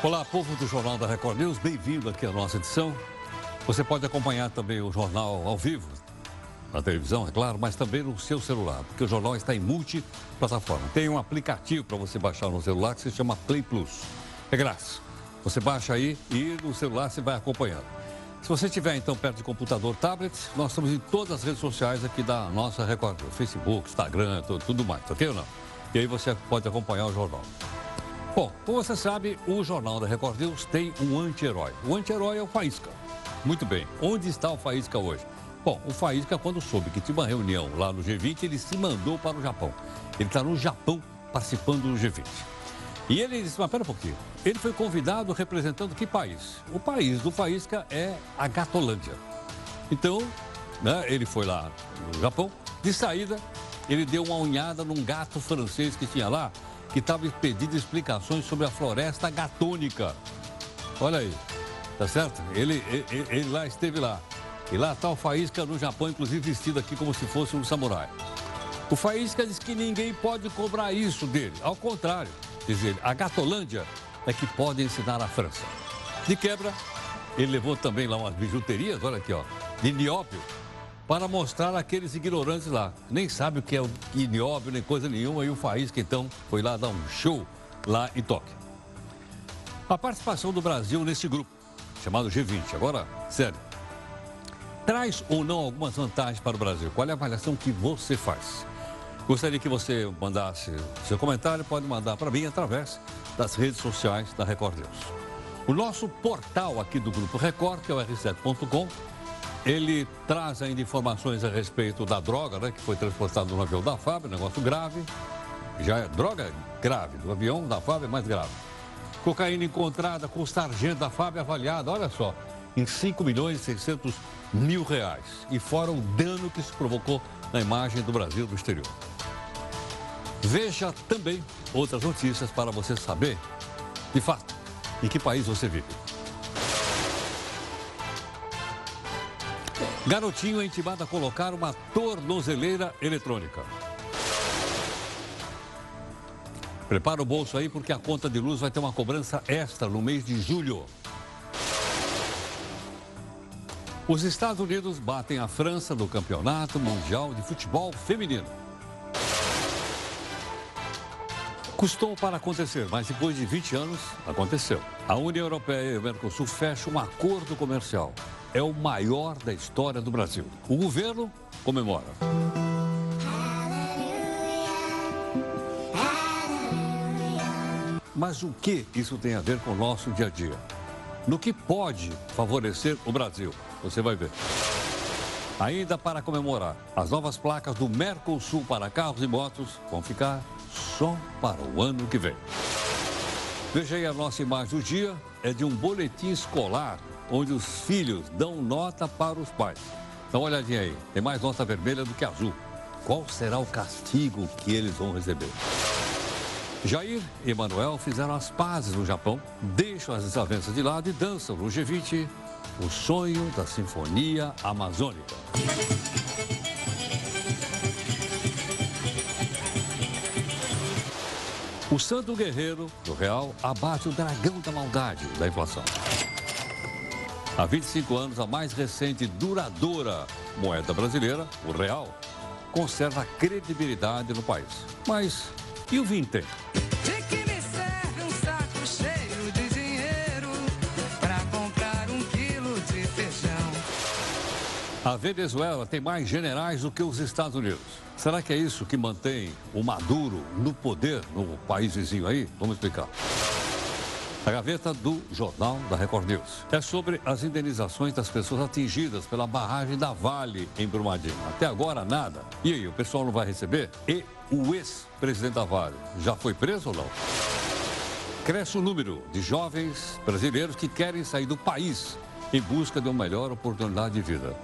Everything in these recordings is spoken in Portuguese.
Olá, povo do Jornal da Record News, bem-vindo aqui à nossa edição. Você pode acompanhar também o jornal ao vivo, na televisão, é claro, mas também no seu celular, porque o jornal está em multiplataforma. Tem um aplicativo para você baixar no celular que se chama Play Plus. É grátis. Você baixa aí e no celular você vai acompanhando. Se você estiver então perto de computador, tablet, nós estamos em todas as redes sociais aqui da nossa Record, Facebook, Instagram, tudo, tudo mais, ok ou não? E aí você pode acompanhar o jornal. Bom, como você sabe, o Jornal da Record News tem um anti-herói. O anti-herói é o Faísca. Muito bem, onde está o Faísca hoje? Bom, o Faísca, quando soube que tinha uma reunião lá no G20, ele se mandou para o Japão. Ele está no Japão participando do G20. E ele disse, mas pera um pouquinho, ele foi convidado representando que país? O país do Faísca é a Gatolândia. Então, né, ele foi lá no Japão, de saída, ele deu uma unhada num gato francês que tinha lá, que estava pedindo explicações sobre a floresta gatônica. Olha aí, tá certo? Ele, ele, ele lá esteve lá. E lá está o Faísca no Japão, inclusive vestido aqui como se fosse um samurai. O Faísca diz que ninguém pode cobrar isso dele. Ao contrário, diz ele, a Gatolândia é que pode ensinar a França. De quebra, ele levou também lá umas bijuterias, olha aqui, ó, de nióbio, para mostrar aqueles ignorantes lá. Nem sabe o que é o nióbio, nem coisa nenhuma, e o Faísca, então, foi lá dar um show lá em Tóquio. A participação do Brasil nesse grupo, chamado G20, agora, sério, traz ou não algumas vantagens para o Brasil? Qual é a avaliação que você faz? Gostaria que você mandasse seu comentário, pode mandar para mim através das redes sociais da Record News. O nosso portal aqui do Grupo Record, que é o r7.com, ele traz ainda informações a respeito da droga, né, que foi transportada no avião da FAB, negócio grave. Já é droga grave, do avião da FAB é mais grave. Cocaína encontrada com o sargento da FAB avaliada, olha só, em 5 milhões e 600 mil reais. E fora o dano que se provocou na imagem do Brasil do exterior. Veja também outras notícias para você saber, de fato, em que país você vive. Garotinho é intimado a colocar uma tornozeleira eletrônica. Prepara o bolso aí porque a conta de luz vai ter uma cobrança extra no mês de julho. Os Estados Unidos batem a França no Campeonato Mundial de Futebol Feminino. Custou para acontecer, mas depois de 20 anos, aconteceu. A União Europeia e o Mercosul fecham um acordo comercial. É o maior da história do Brasil. O governo comemora. Mas o que isso tem a ver com o nosso dia a dia? No que pode favorecer o Brasil? Você vai ver. Ainda para comemorar, as novas placas do Mercosul para carros e motos vão ficar só para o ano que vem. Veja aí a nossa imagem do dia, é de um boletim escolar, onde os filhos dão nota para os pais. Uma olhadinha aí, tem mais nota vermelha do que azul. Qual será o castigo que eles vão receber? Jair e Manuel fizeram as pazes no Japão, deixam as desavenças de lado e dançam no G20 o sonho da Sinfonia Amazônica. O santo guerreiro do real abate o dragão da maldade da inflação. Há 25 anos, a mais recente e duradoura moeda brasileira, o real, conserva credibilidade no país. Mas e o vintém? A Venezuela tem mais generais do que os Estados Unidos. Será que é isso que mantém o Maduro no poder no país vizinho aí? Vamos explicar. A gaveta do Jornal da Record News é sobre as indenizações das pessoas atingidas pela barragem da Vale em Brumadinho. Até agora, nada. E aí, o pessoal não vai receber? E o ex-presidente da Vale já foi preso ou não? Cresce o número de jovens brasileiros que querem sair do país em busca de uma melhor oportunidade de vida.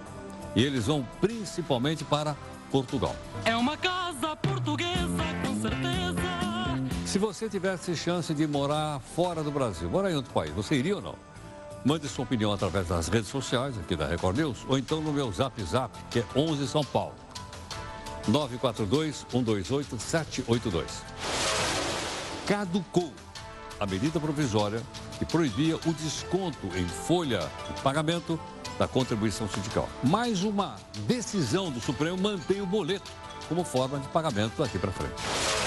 E eles vão principalmente para Portugal. É uma casa portuguesa, com certeza. Se você tivesse chance de morar fora do Brasil, morar em outro país, você iria ou não? Mande sua opinião através das redes sociais aqui da Record News ou então no meu Zap Zap, que é 11 São Paulo. 942-128-782. Caducou a medida provisória que proibia o desconto em folha de pagamento da contribuição sindical. Mais uma decisão do Supremo mantém o boleto como forma de pagamento daqui para frente.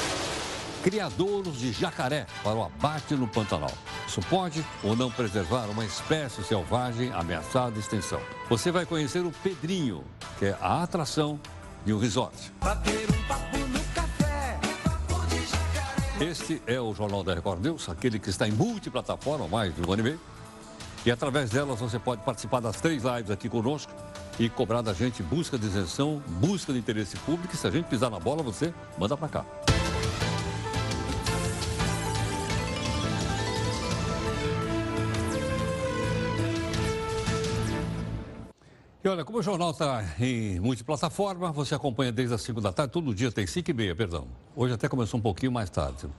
Criadouros de jacaré para o abate no Pantanal. Isso pode ou não preservar uma espécie selvagem ameaçada de extinção. Você vai conhecer o Pedrinho, que é a atração de um resort. Este é o Jornal da Record News, aquele que está em multiplataforma há mais de um ano e meio. E através delas você pode participar das três lives aqui conosco e cobrar da gente busca de isenção, busca de interesse público. E se a gente pisar na bola, você manda para cá. E olha, como o jornal está em multiplataforma, você acompanha desde as 5 da tarde, todo dia tem 5 e meia, perdão. Hoje até começou um pouquinho mais tarde.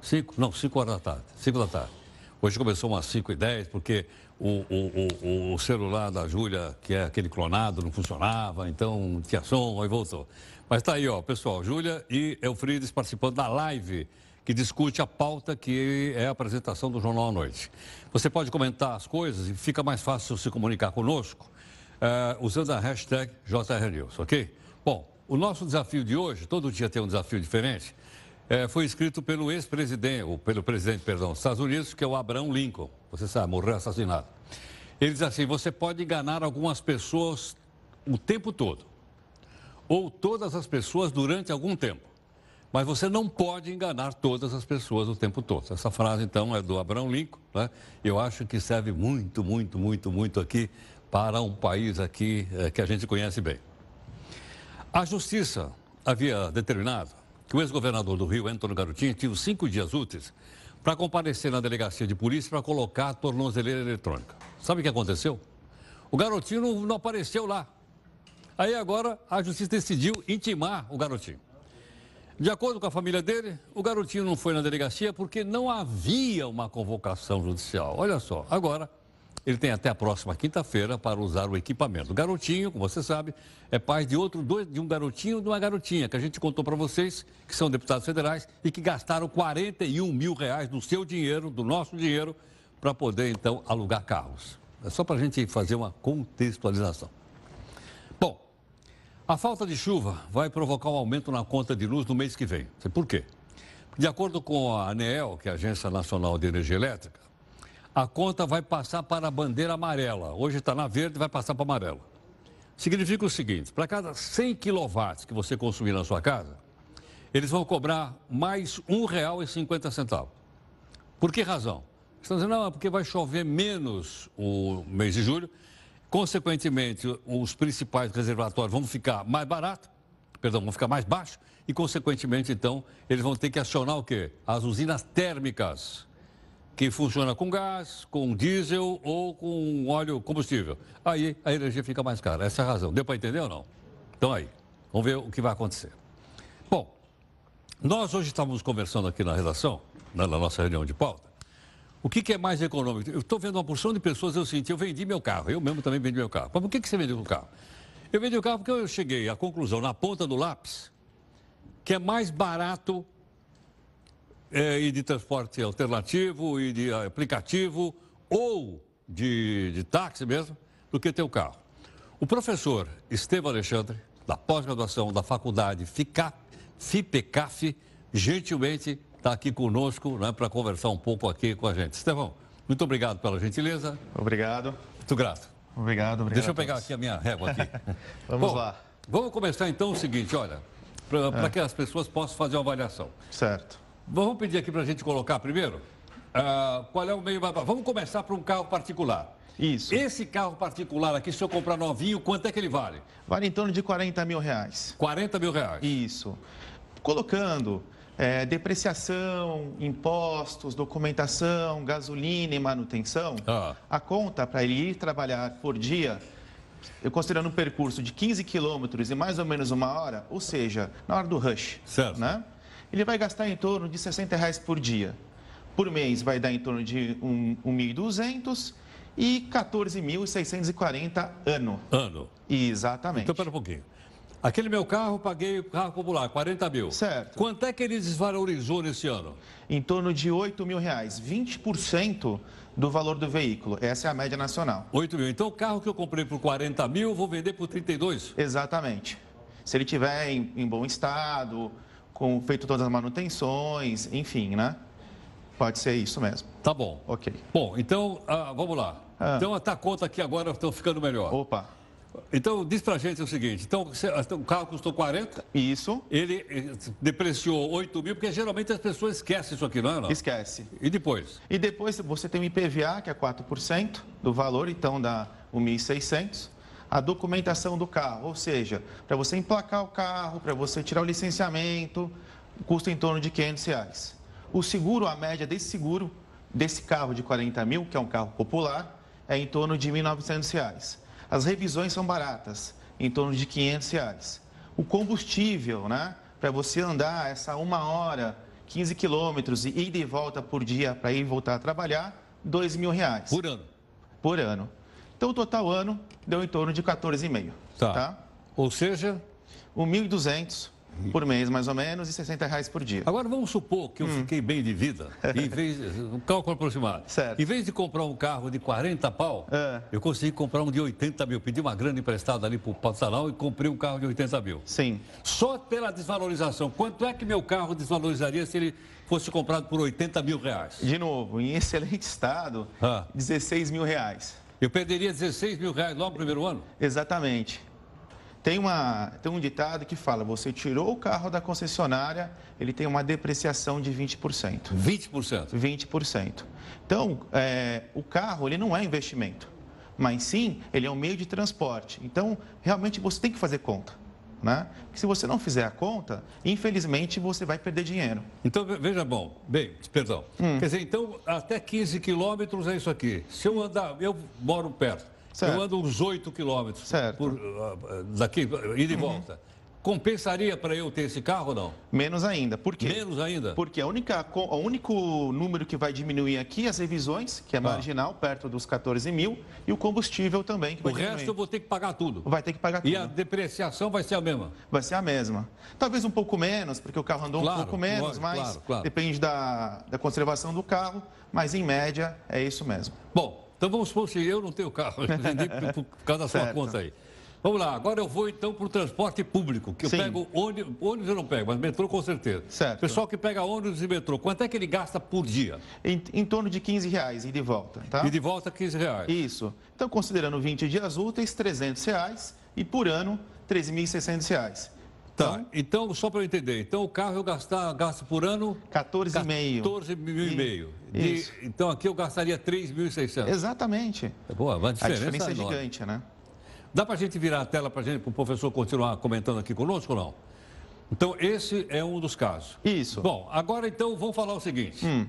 5, não, 5 horas da tarde, 5 da tarde. Hoje começou umas 5 e 10, porque o, o, o, o celular da Júlia, que é aquele clonado, não funcionava, então tinha som, aí voltou. Mas está aí, ó, pessoal, Júlia e Elfrides participando da live que discute a pauta que é a apresentação do Jornal à Noite. Você pode comentar as coisas e fica mais fácil se comunicar conosco uh, usando a hashtag JRNews, ok? Bom, o nosso desafio de hoje, todo dia tem um desafio diferente, uh, foi escrito pelo ex-presidente, ou pelo presidente, perdão, dos Estados Unidos, que é o Abraham Lincoln. Você sabe, morreu assassinado. Ele diz assim: você pode enganar algumas pessoas o tempo todo, ou todas as pessoas durante algum tempo. Mas você não pode enganar todas as pessoas o tempo todo. Essa frase, então, é do Abraham Lincoln. Né? Eu acho que serve muito, muito, muito, muito aqui para um país aqui é, que a gente conhece bem. A Justiça havia determinado que o ex-governador do Rio, Antônio Garotinho, tinha cinco dias úteis para comparecer na delegacia de polícia para colocar a tornozeleira eletrônica. Sabe o que aconteceu? O garotinho não, não apareceu lá. Aí agora a justiça decidiu intimar o garotinho. De acordo com a família dele, o garotinho não foi na delegacia porque não havia uma convocação judicial. Olha só, agora ele tem até a próxima quinta-feira para usar o equipamento. O garotinho, como você sabe, é pai de outro de um garotinho e de uma garotinha, que a gente contou para vocês, que são deputados federais e que gastaram 41 mil reais do seu dinheiro, do nosso dinheiro, para poder, então, alugar carros. É só para a gente fazer uma contextualização. Bom, a falta de chuva vai provocar um aumento na conta de luz no mês que vem. Por quê? De acordo com a ANEEL, que é a Agência Nacional de Energia Elétrica, a conta vai passar para a bandeira amarela. Hoje está na verde, vai passar para amarela. Significa o seguinte: para cada 100 quilowatts que você consumir na sua casa, eles vão cobrar mais R$ 1,50. Por que razão? Estão dizendo, não, é porque vai chover menos o mês de julho, consequentemente, os principais reservatórios vão ficar mais baratos, perdão, vão ficar mais baixos, e, consequentemente, então, eles vão ter que acionar o quê? As usinas térmicas que funciona com gás, com diesel ou com óleo combustível. Aí a energia fica mais cara. Essa é a razão. Deu para entender ou não? Então aí, vamos ver o que vai acontecer. Bom, nós hoje estávamos conversando aqui na redação, na, nossa reunião de pauta, o que, que é mais econômico? Eu estou vendo uma porção de pessoas, eu senti, eu vendi meu carro, eu mesmo também vendi meu carro. Mas por que, que você vendeu o carro? Eu vendi o carro porque eu cheguei à conclusão, na ponta do lápis, que é mais barato é, e de transporte alternativo e de aplicativo ou de, de táxi mesmo, do que ter o carro. O professor Estevam Alexandre, da pós-graduação da faculdade FICAP, FIPECAF, gentilmente está aqui conosco né, para conversar um pouco aqui com a gente. Estevão, muito obrigado pela gentileza. Obrigado. Muito grato. Obrigado, obrigado. Deixa eu pegar aqui a minha régua aqui. vamos Bom, lá. Vamos começar então o seguinte, olha, para é. que as pessoas possam fazer uma avaliação. Certo. Vamos pedir aqui para a gente colocar primeiro? Uh, qual é o meio mais Vamos começar por um carro particular. Isso. Esse carro particular aqui, se eu comprar novinho, quanto é que ele vale? Vale em torno de 40 mil reais. 40 mil reais? Isso. Colocando é, depreciação, impostos, documentação, gasolina e manutenção, ah. a conta para ele ir trabalhar por dia, eu considerando um percurso de 15 quilômetros e mais ou menos uma hora, ou seja, na hora do rush. Certo. Né? Ele vai gastar em torno de 60 reais por dia. Por mês vai dar em torno de 1.200 e 14.640 ano. Ano. Exatamente. Então, pera um pouquinho. Aquele meu carro, paguei o carro popular, 40 mil. Certo. Quanto é que ele desvalorizou nesse ano? Em torno de 8 mil reais, 20% do valor do veículo. Essa é a média nacional. 8 mil. Então, o carro que eu comprei por 40 mil, eu vou vender por 32? Exatamente. Se ele estiver em, em, bom estado, com feito todas as manutenções, enfim, né? Pode ser isso mesmo. Tá bom. Ok. Bom, então, ah, vamos lá. Ah. Então, a conta aqui agora estão ficando melhor. Opa. Então, diz pra gente o seguinte: então, o carro custou 40. Isso. Ele eh, depreciou 8 mil, porque geralmente as pessoas esquecem isso aqui, não é? Não? Esquece. E depois? E depois você tem o IPVA, que é 4% do valor, então dá 1.600. A documentação do carro, ou seja, para você emplacar o carro, para você tirar o licenciamento, custa em torno de 500 reais. O seguro, a média desse seguro, desse carro de 40 mil, que é um carro popular, é em torno de 1.900 reais. As revisões são baratas, em torno de 500 reais. O combustível, né? Para você andar essa uma hora, 15 quilômetros e ir e volta por dia para ir e voltar a trabalhar, 2 mil reais. Por ano? Por ano. Então, o total ano deu em torno de 14,5. Tá. tá? Ou seja? O 1.200 por mês, mais ou menos, e 60 reais por dia. Agora, vamos supor que eu hum. fiquei bem de vida, em vez, um cálculo aproximado. Certo. Em vez de comprar um carro de 40 pau, é. eu consegui comprar um de 80 mil. Pedi uma grana emprestada ali para o Passalão e comprei um carro de 80 mil. Sim. Só pela desvalorização, quanto é que meu carro desvalorizaria se ele fosse comprado por 80 mil reais? De novo, em excelente estado, ah. 16 mil reais. Eu perderia 16 mil reais logo no primeiro ano? Exatamente. Tem, uma, tem um ditado que fala: você tirou o carro da concessionária, ele tem uma depreciação de 20%. 20%? 20%. Então, é, o carro ele não é investimento, mas sim ele é um meio de transporte. Então, realmente você tem que fazer conta. Né? se você não fizer a conta, infelizmente você vai perder dinheiro. Então, veja bom, bem, perdão. Hum. Quer dizer, então, até 15 quilômetros é isso aqui. Se eu andar, eu moro perto. Certo. Eu ando uns 8 quilômetros por, uh, daqui, ida e uhum. volta. Compensaria para eu ter esse carro ou não? Menos ainda. Por quê? Menos ainda? Porque a única, o único número que vai diminuir aqui é as revisões, que é ah. marginal, perto dos 14 mil, e o combustível também. o resto diminuir. eu vou ter que pagar tudo. Vai ter que pagar tudo. E a depreciação vai ser a mesma? Vai ser a mesma. Talvez um pouco menos, porque o carro andou claro, um pouco menos, mas claro, claro. depende da, da conservação do carro, mas em média é isso mesmo. Bom, então vamos supor que eu não tenho carro, por, por causa da sua conta aí. Vamos lá, agora eu vou então para o transporte público, que eu Sim. pego ônibus, ônibus eu não pego, mas metrô com certeza. Certo. Pessoal que pega ônibus e metrô, quanto é que ele gasta por dia? Em, em torno de 15 reais e de volta, tá? E de volta 15 reais. Isso. Então, considerando 20 dias úteis, 300 reais e por ano, 3.600 reais. Tá, então, então só para eu entender, então o carro eu gastar, gasto por ano... 14,5. 14 mil e meio. De, então aqui eu gastaria 3.600. Exatamente. É boa, uma diferença A diferença é gigante, né? Dá para a gente virar a tela para gente, para o professor continuar comentando aqui conosco ou não? Então, esse é um dos casos. Isso. Bom, agora então vamos falar o seguinte. Hum.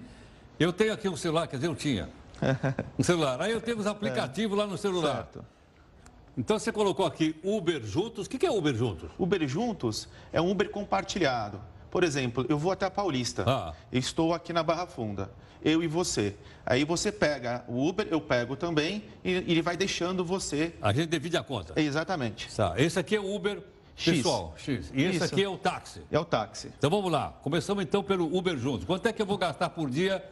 Eu tenho aqui um celular, quer dizer, eu tinha um celular. Aí eu tenho os aplicativos é. lá no celular. Certo. Então você colocou aqui Uber Juntos. O que é Uber Juntos? Uber Juntos é um Uber compartilhado. Por exemplo, eu vou até a Paulista. Ah. Estou aqui na Barra Funda. Eu e você. Aí você pega o Uber, eu pego também, e ele vai deixando você. A gente divide a conta. Exatamente. Tá. Esse aqui é o Uber X. pessoal. X. E esse Isso. aqui é o táxi. É o táxi. Então vamos lá. Começamos então pelo Uber Juntos. Quanto é que eu vou gastar por dia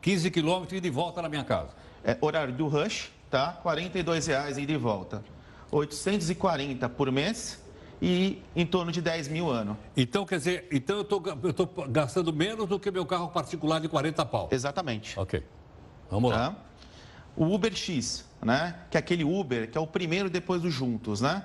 15 quilômetros e de volta na minha casa? É horário do rush tá? R$ 42,00 ida e volta. 840 por mês e em torno de 10 mil ano. Então, quer dizer, então eu estou gastando menos do que meu carro particular de 40 pau. Exatamente. Ok. Vamos tá? lá. O Uber X, né? Que é aquele Uber que é o primeiro depois dos juntos, né?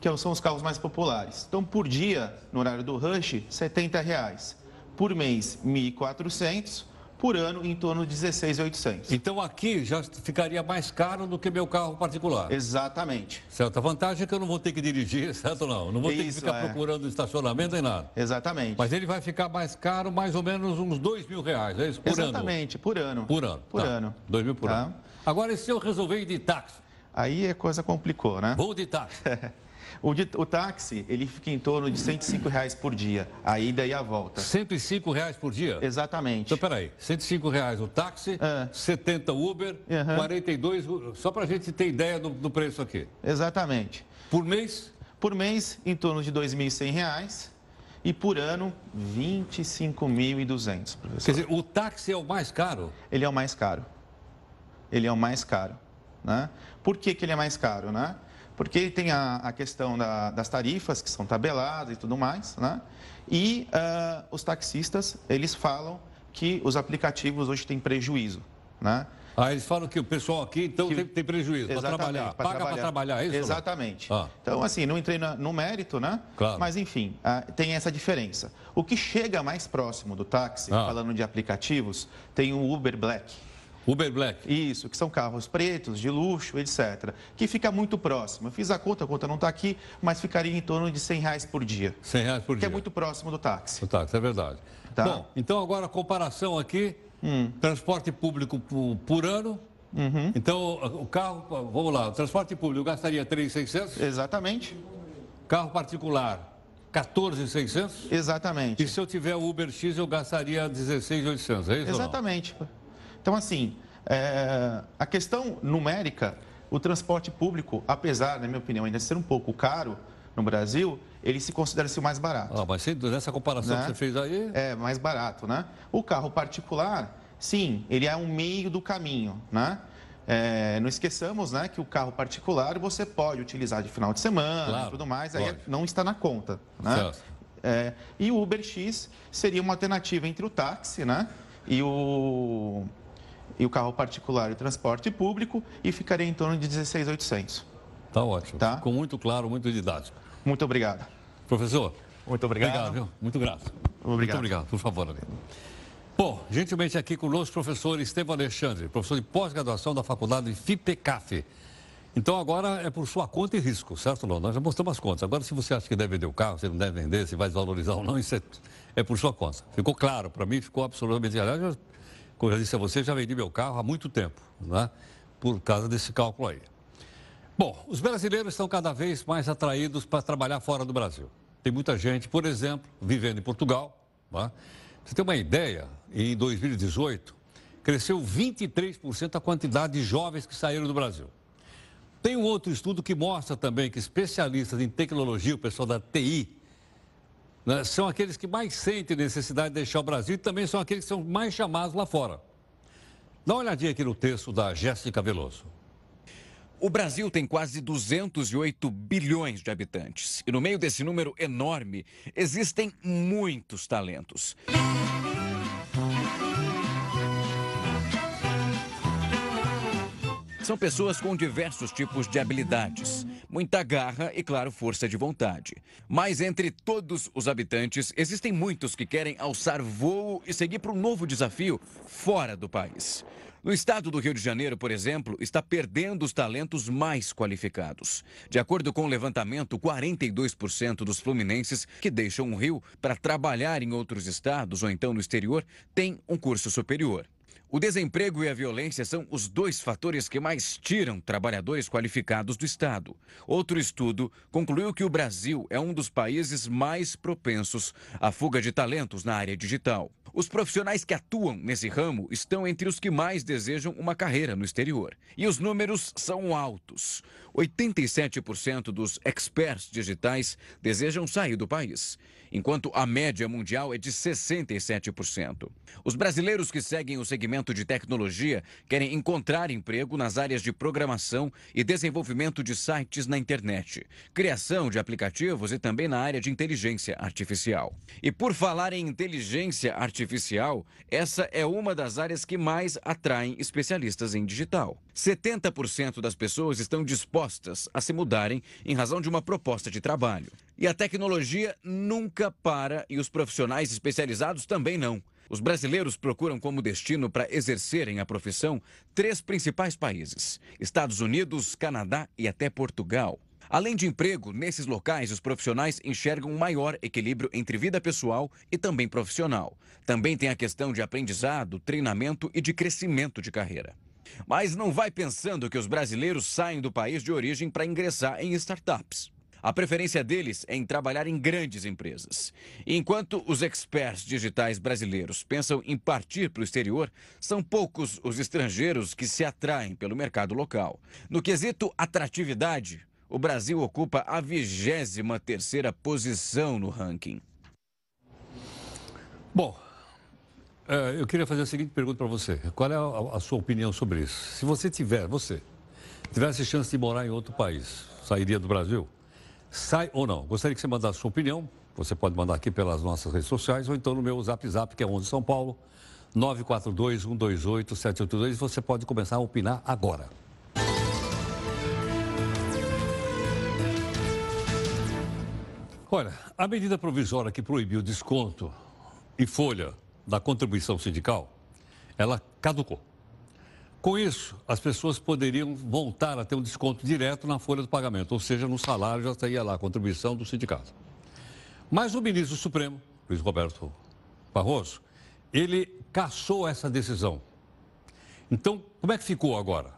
Que são os carros mais populares. Então, por dia, no horário do rush, 70 reais. Por mês, 1.400 por ano em torno de 16,800. Então aqui já ficaria mais caro do que meu carro particular. Exatamente. Certo. A vantagem é que eu não vou ter que dirigir, certo não? Não vou ter Isso, que ficar é. procurando estacionamento nem nada. Exatamente. Mas ele vai ficar mais caro, mais ou menos uns 2 mil reais, é isso? Por Exatamente, ano. por ano. Por ano. Por tá. ano. 2 mil por tá. ano. Agora, e se eu resolver ir de táxi? Aí a coisa complicou, né? Vou de táxi. O, de, o, táxi, ele fica em torno de 105 reais por dia, a ida e a volta. 105 reais por dia? Exatamente. Então, peraí, 105 reais o táxi, é. 70 Uber, uhum. 42, só para a gente ter ideia do, do preço aqui. Exatamente. Por mês? Por mês, em torno de R$ 2.100 e por ano, 25.200, professor. Quer dizer, o táxi é o mais caro? Ele é o mais caro. Ele é o mais caro. Né? Por que, que ele é mais caro? Né? Porque tem a, a questão da, das tarifas, que são tabeladas e tudo mais, né? e uh, os taxistas, eles falam que os aplicativos hoje têm prejuízo. Né? Ah, eles falam que o pessoal aqui, então, que... tem, tem, prejuízo para trabalhar. Paga para trabalhar, é isso? Exatamente. Ah. Então, assim, não entrei no mérito, né? Claro. Mas, enfim, uh, tem essa diferença. O que chega mais próximo do táxi, ah. falando de aplicativos, tem o Uber Black. Uber Black. Isso, que são carros pretos, de luxo, etc. Que fica muito próximo. Eu fiz a conta, a conta não está aqui, mas ficaria em torno de 100 reais por dia. 100 reais por que dia. Que é muito próximo do táxi. Do táxi, é verdade. Tá? Bom, então agora a comparação aqui, hum. transporte público por, por ano, Uhum. Então, o carro, vamos lá, o transporte público gastaria 3,600? Exatamente. Carro particular, 14,600? Exatamente. E se eu tiver o Uber X, eu gastaria 16,800, é isso Exatamente. Então, assim, é, a questão numérica, o transporte público, apesar, na minha opinião, ainda ser um pouco caro no Brasil, ele se considera ser o mais barato. Ah, mas nessa comparação né? que você fez aí... É, mais barato, né? O carro particular Sim, ele é um meio do caminho, né? É, não esqueçamos né, que o carro particular você pode utilizar de final de semana claro, e tudo mais, aí não está na conta. Né? É, e o Uber X seria uma alternativa entre o táxi né, e, o, e o carro particular e o transporte público e ficaria em torno de 16,800. Tá ótimo. Tá? Ficou muito claro, muito didático. Muito obrigado. Professor. Muito obrigado. Obrigado, viu? Muito grato. Obrigado. Muito obrigado, por favor. Ali. Bom, gentilmente aqui conosco o professor Estevam Alexandre, professor de pós-graduação da Faculdade FIPECAF. Então agora é por sua conta e risco, certo, não? Nós já mostramos as contas. Agora, se você acha que deve vender o carro, se não deve vender, se vai desvalorizar ou não, isso é, é por sua conta. Ficou claro, para mim ficou absolutamente. Aliás, como eu disse a você, já vendi meu carro há muito tempo, né? Por causa desse cálculo aí. Bom, os brasileiros estão cada vez mais atraídos para trabalhar fora do Brasil. Tem muita gente, por exemplo, vivendo em Portugal, né? Você tem uma ideia? Em 2018, cresceu 23% a quantidade de jovens que saíram do Brasil. Tem um outro estudo que mostra também que especialistas em tecnologia, o pessoal da TI, né, são aqueles que mais sentem necessidade de deixar o Brasil e também são aqueles que são mais chamados lá fora. Dá uma olhadinha aqui no texto da Jéssica Veloso. O Brasil tem quase 208 bilhões de habitantes. E no meio desse número enorme, existem muitos talentos. São pessoas com diversos tipos de habilidades, muita garra e, claro, força de vontade. Mas entre todos os habitantes, existem muitos que querem alçar voo e seguir para um novo desafio fora do país. No estado do Rio de Janeiro, por exemplo, está perdendo os talentos mais qualificados. De acordo com o levantamento, 42% dos fluminenses que deixam o Rio para trabalhar em outros estados ou então no exterior têm um curso superior. O desemprego e a violência são os dois fatores que mais tiram trabalhadores qualificados do Estado. Outro estudo concluiu que o Brasil é um dos países mais propensos à fuga de talentos na área digital. Os profissionais que atuam nesse ramo estão entre os que mais desejam uma carreira no exterior. E os números são altos. 87% dos experts digitais desejam sair do país enquanto a média mundial é de 67%. Os brasileiros que seguem o segmento de tecnologia querem encontrar emprego nas áreas de programação e desenvolvimento de sites na internet, criação de aplicativos e também na área de inteligência artificial. E por falar em inteligência artificial, essa é uma das áreas que mais atraem especialistas em digital. 70% das pessoas estão dispostas a se mudarem em razão de uma proposta de trabalho. E a tecnologia nunca para e os profissionais especializados também não. Os brasileiros procuram como destino para exercerem a profissão três principais países: Estados Unidos, Canadá e até Portugal. Além de emprego, nesses locais os profissionais enxergam um maior equilíbrio entre vida pessoal e também profissional. Também tem a questão de aprendizado, treinamento e de crescimento de carreira. Mas não vai pensando que os brasileiros saem do país de origem para ingressar em startups. A preferência deles é em trabalhar em grandes empresas. Enquanto os experts digitais brasileiros pensam em partir para o exterior, são poucos os estrangeiros que se atraem pelo mercado local. No quesito atratividade, o Brasil ocupa a 23 terceira posição no ranking. Bom, eu queria fazer a seguinte pergunta para você. Qual é a, a, sua opinião sobre isso? Se você tiver, você, tivesse chance de morar em outro país, sairia do Brasil? Sai ou não? Gostaria que você mandasse a sua opinião. Você pode mandar aqui pelas nossas redes sociais ou então no meu Zap Zap, que é 11 São Paulo, 942-128-782. Você pode começar a opinar agora. Olha, a medida provisória que proibiu desconto e folha da contribuição sindical, ela caducou. Com isso, as pessoas poderiam voltar a ter um desconto direto na folha do pagamento, ou seja, no salário já estaria lá a contribuição do sindicato. Mas o ministro Supremo, Luiz Roberto Barroso, ele cassou essa decisão. Então, como é que ficou agora?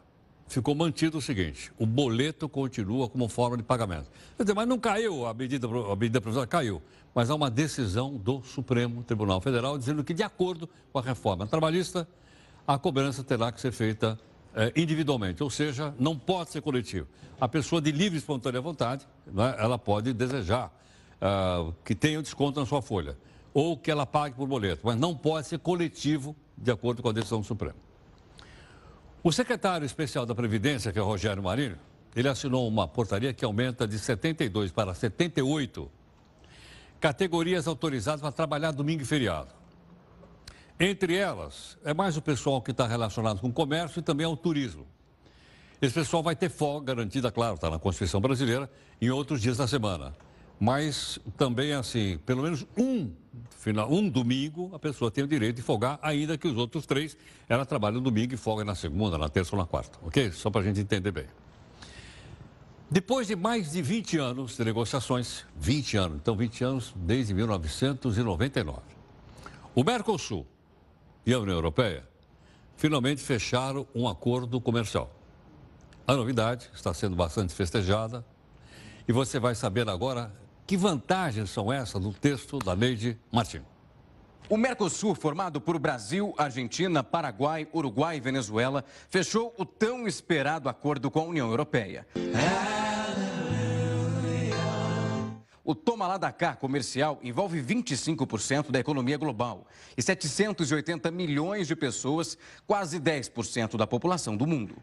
Ficou mantido o seguinte: o boleto continua como forma de pagamento. Dizer, mas não caiu a medida, a medida provisória, caiu. Mas há uma decisão do Supremo Tribunal Federal dizendo que, de acordo com a reforma trabalhista, a cobrança terá que ser feita é, individualmente, ou seja, não pode ser coletivo. A pessoa de livre e espontânea vontade, né, ela pode desejar uh, que tenha um desconto na sua folha, ou que ela pague por boleto, mas não pode ser coletivo, de acordo com a decisão do Supremo. O secretário especial da Previdência, que é o Rogério Marinho, ele assinou uma portaria que aumenta de 72 para 78 categorias autorizadas para trabalhar domingo e feriado. Entre elas, é mais o pessoal que está relacionado com o comércio e também ao turismo. Esse pessoal vai ter folga garantida, claro, está na Constituição Brasileira, em outros dias da semana. Mas também, assim, pelo menos um, final, um domingo, a pessoa tem o direito de folgar, ainda que os outros três, ela trabalha no domingo e folga na segunda, na terça ou na quarta, ok? Só para a gente entender bem. Depois de mais de 20 anos de negociações, 20 anos, então 20 anos desde 1999, o Mercosul e a União Europeia finalmente fecharam um acordo comercial. A novidade está sendo bastante festejada e você vai saber agora que vantagens são essas do texto da lei de Martin? O Mercosul, formado por Brasil, Argentina, Paraguai, Uruguai e Venezuela, fechou o tão esperado acordo com a União Europeia. O toma lá da cá comercial envolve 25% da economia global e 780 milhões de pessoas, quase 10% da população do mundo.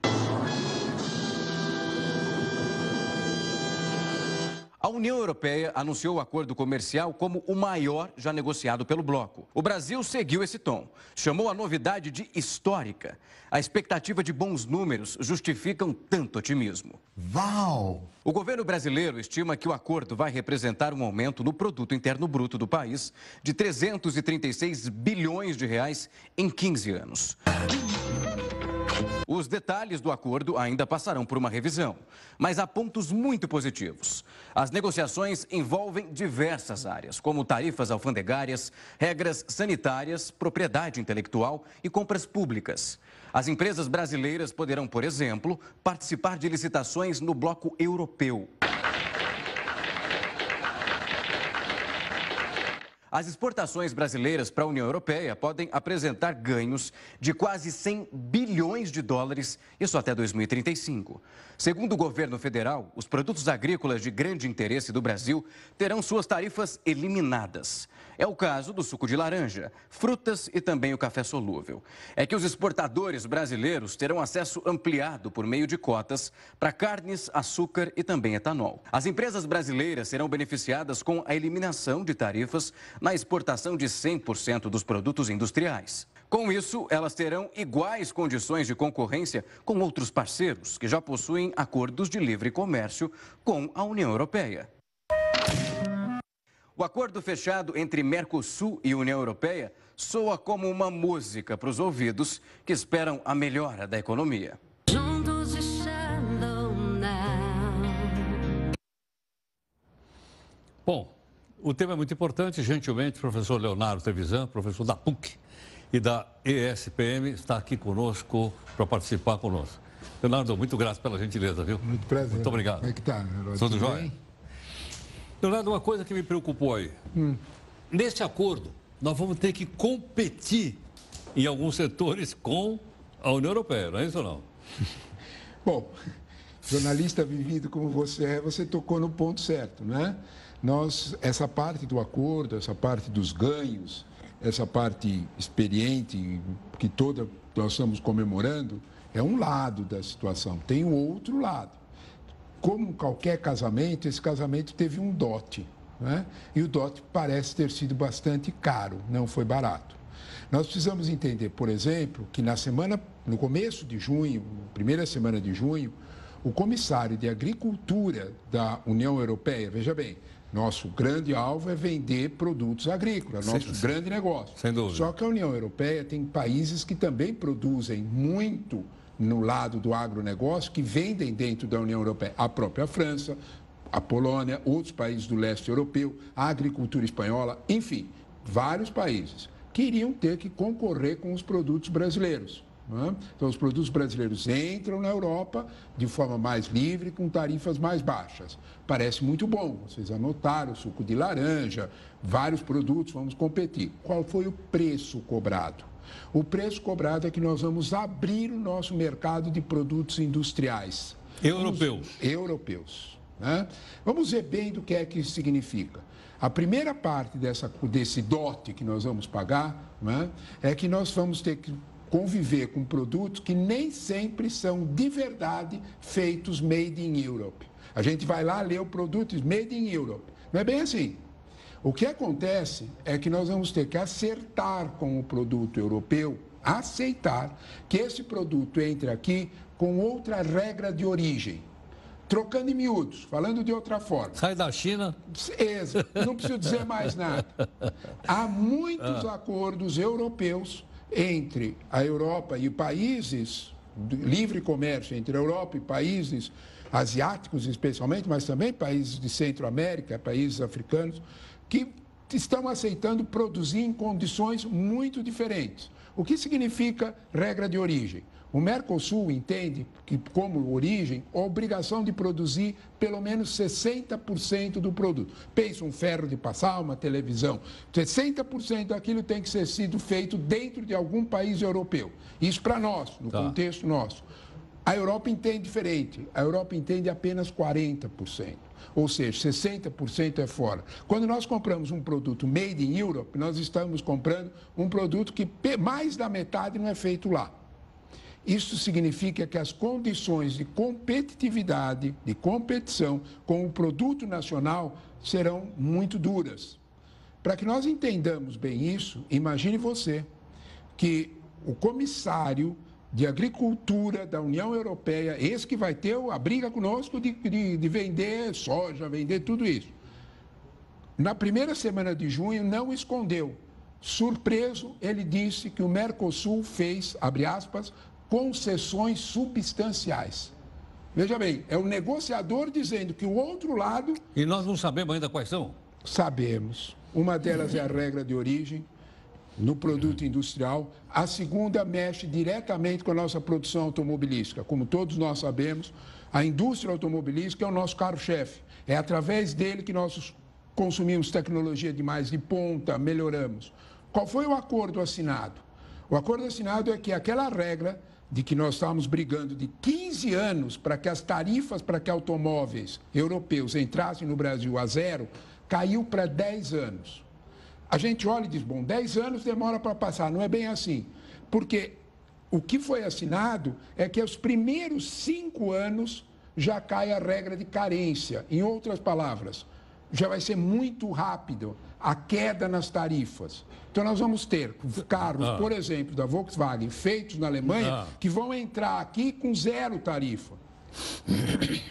União Europeia anunciou o acordo comercial como o maior já negociado pelo bloco. O Brasil seguiu esse tom, chamou a novidade de histórica. A expectativa de bons números justificam tanto otimismo. Uau! O governo brasileiro estima que o acordo vai representar um aumento no produto interno bruto do país de 336 bilhões de reais em 15 anos. Os detalhes do acordo ainda passarão por uma revisão, mas há pontos muito positivos. As negociações envolvem diversas áreas, como tarifas alfandegárias, regras sanitárias, propriedade intelectual e compras públicas. As empresas brasileiras poderão, por exemplo, participar de licitações no bloco europeu. As exportações brasileiras para a União Europeia podem apresentar ganhos de quase 100 bilhões de dólares, isso até 2035. Segundo o governo federal, os produtos agrícolas de grande interesse do Brasil terão suas tarifas eliminadas. É o caso do suco de laranja, frutas e também o café solúvel. É que os exportadores brasileiros terão acesso ampliado por meio de cotas para carnes, açúcar e também etanol. As empresas brasileiras serão beneficiadas com a eliminação de tarifas na exportação de 100% dos produtos industriais. Com isso, elas terão iguais condições de concorrência com outros parceiros que já possuem acordos de livre comércio com a União Europeia. O acordo fechado entre Mercosul e União Europeia soa como uma música para os ouvidos que esperam a melhora da economia. Bom, o tema é muito importante. Gentilmente, professor Leonardo Trevisan, professor da PUC e da ESPM, está aqui conosco para participar conosco. Leonardo, muito grato pela gentileza, viu? Muito prazer. Muito obrigado. Como é que está? Tudo jóia? Leonardo, uma coisa que me preocupou aí. Hum. Nesse acordo, nós vamos ter que competir em alguns setores com a União Europeia, não é isso ou não? Bom, jornalista vivido como você é, você tocou no ponto certo, né? Nós, essa parte do acordo, essa parte dos ganhos, essa parte experiente que toda nós estamos comemorando, é um lado da situação. Tem o outro lado. Como qualquer casamento, esse casamento teve um dote. Né? E o dote parece ter sido bastante caro, não foi barato. Nós precisamos entender, por exemplo, que na semana, no começo de junho, primeira semana de junho, o comissário de Agricultura da União Europeia, veja bem, nosso grande alvo é vender produtos agrícolas, nosso grande negócio. Sem dúvida. Só que a União Europeia tem países que também produzem muito no lado do agronegócio, que vendem dentro da União Europeia. A própria França, a Polônia, outros países do leste europeu, a agricultura espanhola, enfim, vários países queriam ter que concorrer com os produtos brasileiros. É? Então, os produtos brasileiros entram na Europa de forma mais livre, com tarifas mais baixas. Parece muito bom, vocês anotaram, suco de laranja, vários produtos, vamos competir. Qual foi o preço cobrado? O preço cobrado é que nós vamos abrir o nosso mercado de produtos industriais. Europeus. Vamos, europeus. Né? Vamos ver bem do que é que isso significa. A primeira parte dessa, desse dote que nós vamos pagar né, é que nós vamos ter que conviver com produtos que nem sempre são de verdade feitos made in Europe. A gente vai lá ler o produto made in Europe. Não é bem assim. O que acontece é que nós vamos ter que acertar com o produto europeu, aceitar que esse produto entre aqui com outra regra de origem. Trocando em miúdos, falando de outra forma. Sai da China. Não preciso dizer mais nada. Há muitos ah. acordos europeus entre a Europa e países livre comércio entre a Europa e países asiáticos especialmente, mas também países de Centro-América, países africanos, que estão aceitando produzir em condições muito diferentes. O que significa regra de origem? O Mercosul entende que, como origem, a obrigação de produzir pelo menos 60% do produto. Pensa um ferro de passar, uma televisão. 60% daquilo tem que ser sido feito dentro de algum país europeu. Isso para nós, no tá. contexto nosso. A Europa entende diferente. A Europa entende apenas 40%. Ou seja, 60% é fora. Quando nós compramos um produto made in Europe, nós estamos comprando um produto que mais da metade não é feito lá. Isso significa que as condições de competitividade, de competição com o produto nacional serão muito duras. Para que nós entendamos bem isso, imagine você que o comissário de Agricultura da União Europeia, esse que vai ter a briga conosco de, de, de vender soja, vender tudo isso. Na primeira semana de junho, não escondeu. Surpreso, ele disse que o Mercosul fez, abre aspas, concessões substanciais. Veja bem, é o negociador dizendo que o outro lado. E nós não sabemos ainda quais são? Sabemos. Uma delas é a regra de origem, no produto industrial. A segunda mexe diretamente com a nossa produção automobilística. Como todos nós sabemos, a indústria automobilística é o nosso carro-chefe. É através dele que nós consumimos tecnologia de mais de ponta, melhoramos. Qual foi o acordo assinado? O acordo assinado é que aquela regra de que nós estávamos brigando de 15 anos para que as tarifas para que automóveis europeus entrassem no Brasil a zero, caiu para 10 anos. A gente olha e diz, bom, 10 anos demora para passar. Não é bem assim. Porque o que foi assinado é que os primeiros cinco anos já cai a regra de carência. Em outras palavras, já vai ser muito rápido a queda nas tarifas. Então, nós vamos ter carros, ah. por exemplo, da Volkswagen, feitos na Alemanha, ah. que vão entrar aqui com zero tarifa.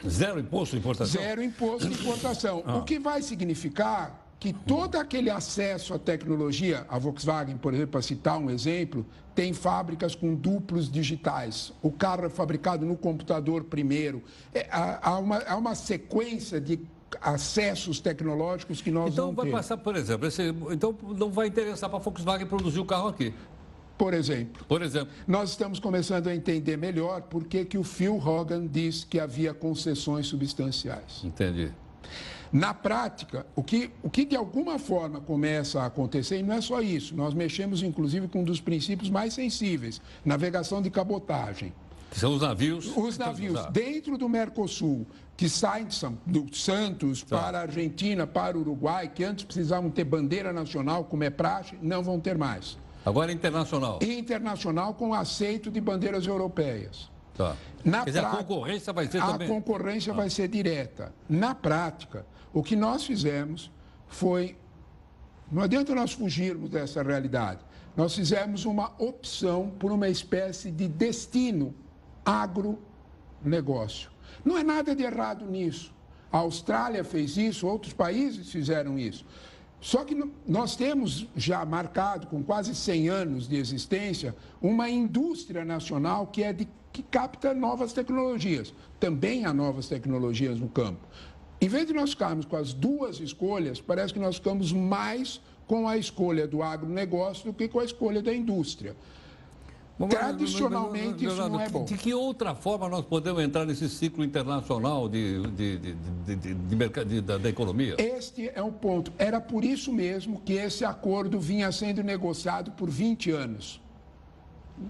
Zero imposto de importação? Zero imposto de importação. Ah. O que vai significar que todo aquele acesso à tecnologia, a Volkswagen, por exemplo, para citar um exemplo, tem fábricas com duplos digitais. O carro é fabricado no computador primeiro. É, há, uma, há uma sequência de acessos tecnológicos que nós então, vamos vai passar, por exemplo, esse, então não vai interessar para a Volkswagen produzir o carro aqui. Por exemplo. Por exemplo. Nós estamos começando a entender melhor por que, que o Phil Hogan disse que havia concessões substanciais. Entendi. Na prática, o que, o que de alguma forma começa a acontecer, e não é só isso, nós mexemos inclusive com um dos princípios mais sensíveis, navegação de cabotagem. São os navios. Os navios dentro do Mercosul, que saem do Santos tá. para a Argentina, para o Uruguai, que antes precisavam ter bandeira nacional, como é praxe, não vão ter mais. Agora internacional. Internacional com aceito de bandeiras europeias. Tá. Na Quer dizer, a concorrência vai ser a também... A concorrência ah. vai ser direta. Na prática, o que nós fizemos foi... Não adianta nós fugirmos dessa realidade. Nós fizemos uma opção por uma espécie de destino agronegócio. Não é nada de errado nisso. A Austrália fez isso, outros países fizeram isso. Só que nós temos já marcado, com quase 100 anos de existência, uma indústria nacional que é de, que capta novas tecnologias. Também há novas tecnologias no campo. Em vez de nós ficarmos com as duas escolhas, parece que nós ficamos mais com a escolha do agronegócio do que com a escolha da indústria. Tradicionalmente, isso não é bom. De que outra forma nós podemos entrar nesse ciclo internacional de, de, de, de, de da, da economia? Este é um ponto. Era por isso mesmo que esse acordo vinha sendo negociado por 20 anos.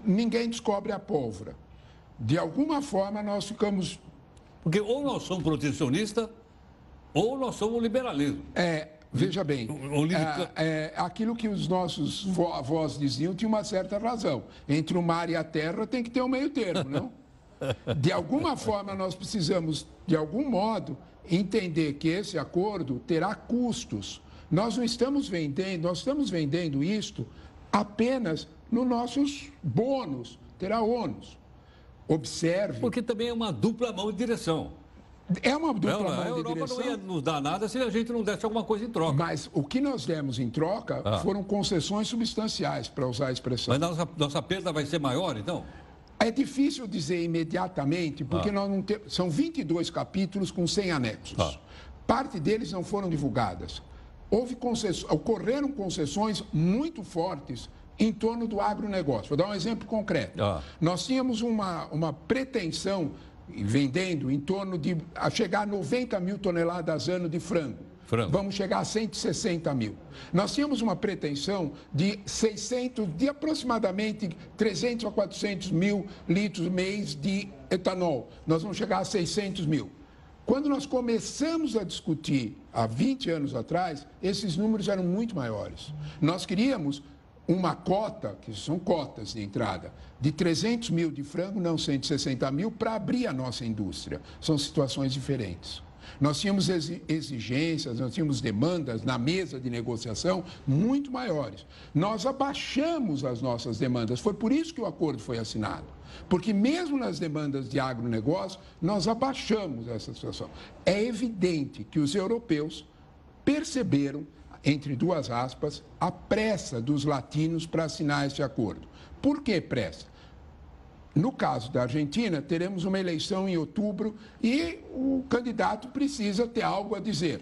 Ninguém descobre a pólvora. De alguma forma, nós ficamos. Porque ou nós somos protecionistas, ou nós somos liberalismo. É, Veja bem, é, é, aquilo que os nossos avós diziam tinha uma certa razão. Entre o mar e a terra tem que ter um meio termo, não? De alguma forma, nós precisamos, de algum modo, entender que esse acordo terá custos. Nós não estamos vendendo, nós estamos vendendo isto apenas nos nossos bônus, terá ônus. Observe. Porque também é uma dupla mão de direção. É uma dupla não, mão a Europa direção. não ia nos dar nada se a gente não desse alguma coisa em troca. Mas o que nós demos em troca ah. foram concessões substanciais, para usar a expressão. Mas nossa, nossa perda vai ser maior, então? É difícil dizer imediatamente, porque ah. nós não temos. São 22 capítulos com 100 anexos. Ah. Parte deles não foram divulgadas. Houve concessões, ocorreram concessões muito fortes em torno do agronegócio. Vou dar um exemplo concreto. Ah. Nós tínhamos uma, uma pretensão vendendo em torno de a chegar a 90 mil toneladas ano de frango. frango. Vamos chegar a 160 mil. Nós tínhamos uma pretensão de 600, de aproximadamente 300 a 400 mil litros mês de etanol. Nós vamos chegar a 600 mil. Quando nós começamos a discutir há 20 anos atrás, esses números eram muito maiores. Nós queríamos uma cota, que são cotas de entrada, de 300 mil de frango, não 160 mil, para abrir a nossa indústria. São situações diferentes. Nós tínhamos exigências, nós tínhamos demandas na mesa de negociação muito maiores. Nós abaixamos as nossas demandas. Foi por isso que o acordo foi assinado. Porque mesmo nas demandas de agronegócio, nós abaixamos essa situação. É evidente que os europeus perceberam entre duas aspas, a pressa dos latinos para assinar esse acordo. Por que pressa? No caso da Argentina, teremos uma eleição em outubro e o candidato precisa ter algo a dizer.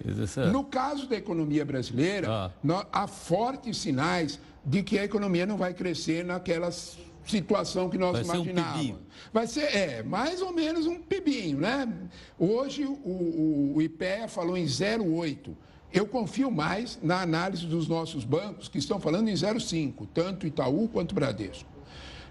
No caso da economia brasileira, ah. há fortes sinais de que a economia não vai crescer naquela situação que nós vai imaginávamos. Um vai ser, é, mais ou menos um pibinho, né? Hoje o, o, o IPEA falou em 0,8. Eu confio mais na análise dos nossos bancos, que estão falando em 0,5, tanto Itaú quanto Bradesco.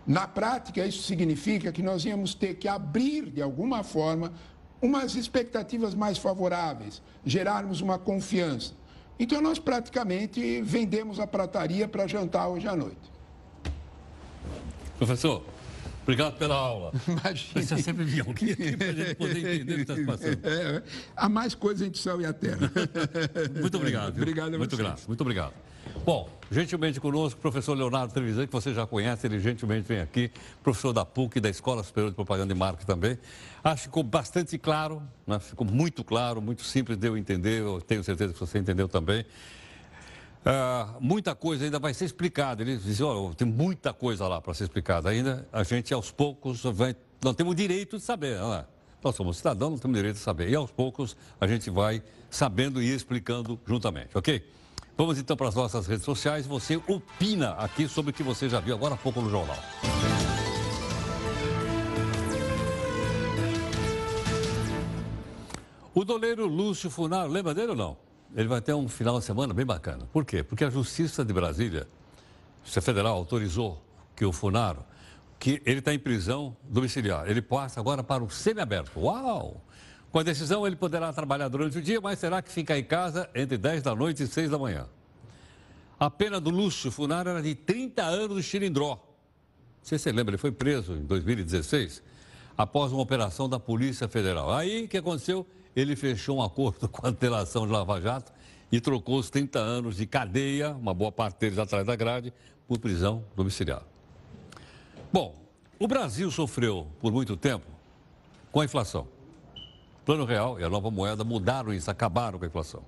Na prática, isso significa que nós íamos ter que abrir, de alguma forma, umas expectativas mais favoráveis, gerarmos uma confiança. Então, nós praticamente vendemos a prataria para jantar hoje à noite. Professor, Obrigado pela aula. Imagina. Você sempre vinha aqui para a gente poder entender o que está se passando. É, há mais coisas entre o céu e a terra. Muito obrigado. Viu? Obrigado a Muito grato. Muito obrigado. Bom, gentilmente conosco, o professor Leonardo Trevisan, que você já conhece, ele gentilmente vem aqui, professor da PUC, da Escola Superior de Propaganda e Marketing também. Acho que ficou bastante claro, né? ficou muito claro, muito simples de eu entender, eu tenho certeza que você entendeu também. Uh, muita coisa ainda vai ser explicada. Ele disse, oh, tem muita coisa lá para ser explicada ainda. A gente, aos poucos, vai... não temos direito de saber. Nós somos cidadãos, não temos direito de saber. E aos poucos a gente vai sabendo e explicando juntamente, ok? Vamos então para as nossas redes sociais. Você opina aqui sobre o que você já viu agora há pouco no jornal. O doleiro Lúcio Funaro, lembra dele ou não? Ele vai ter um final de semana bem bacana. Por quê? Porque a Justiça de Brasília, Justiça Federal, autorizou que o Funaro, que ele está em prisão domiciliar. Ele passa agora para o semiaberto. Uau! Com a decisão, ele poderá trabalhar durante o dia, mas terá que ficar em casa entre 10 da noite e 6 da manhã. A pena do Lúcio Funaro era de 30 anos de xilindró. Não sei se você lembra, ele foi preso em 2016, após uma operação da Polícia Federal. Aí, o que aconteceu? Ele fechou um acordo com a antelação de Lava Jato e trocou os 30 anos de cadeia, uma boa parte deles atrás da grade, por prisão domiciliar. Bom, o Brasil sofreu por muito tempo com a inflação. O Plano Real e a nova moeda mudaram isso, acabaram com a inflação.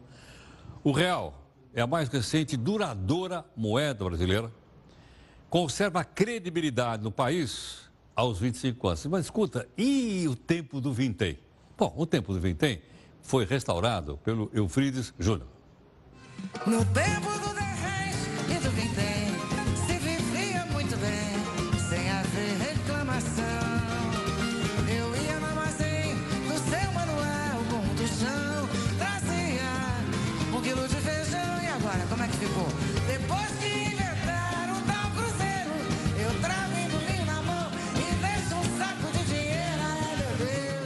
O real é a mais recente e duradoura moeda brasileira, conserva credibilidade no país aos 25 anos. Mas escuta, e o tempo do vintém? Bom, o tempo do vintém foi restaurado pelo Eufrides Júnior. No tempo do